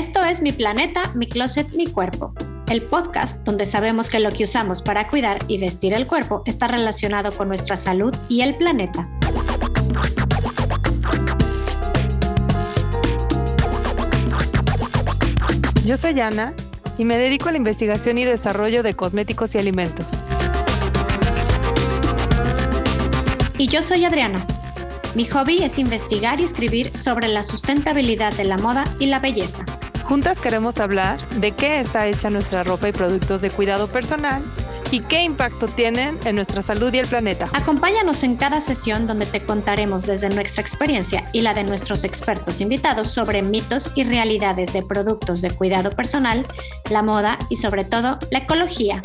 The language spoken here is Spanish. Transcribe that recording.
es Mi Planeta, Mi Closet, Mi Cuerpo, el podcast donde sabemos que lo que usamos para cuidar y vestir el cuerpo está relacionado con nuestra salud y el planeta. Yo soy Ana y me dedico a la investigación y desarrollo de cosméticos y alimentos. Y yo soy Adriana. Mi hobby es investigar y escribir sobre la sustentabilidad de la moda y la belleza. Juntas queremos hablar de qué está hecha nuestra ropa y productos de cuidado personal y qué impacto tienen en nuestra salud y el planeta. Acompáñanos en cada sesión donde te contaremos desde nuestra experiencia y la de nuestros expertos invitados sobre mitos y realidades de productos de cuidado personal, la moda y sobre todo la ecología.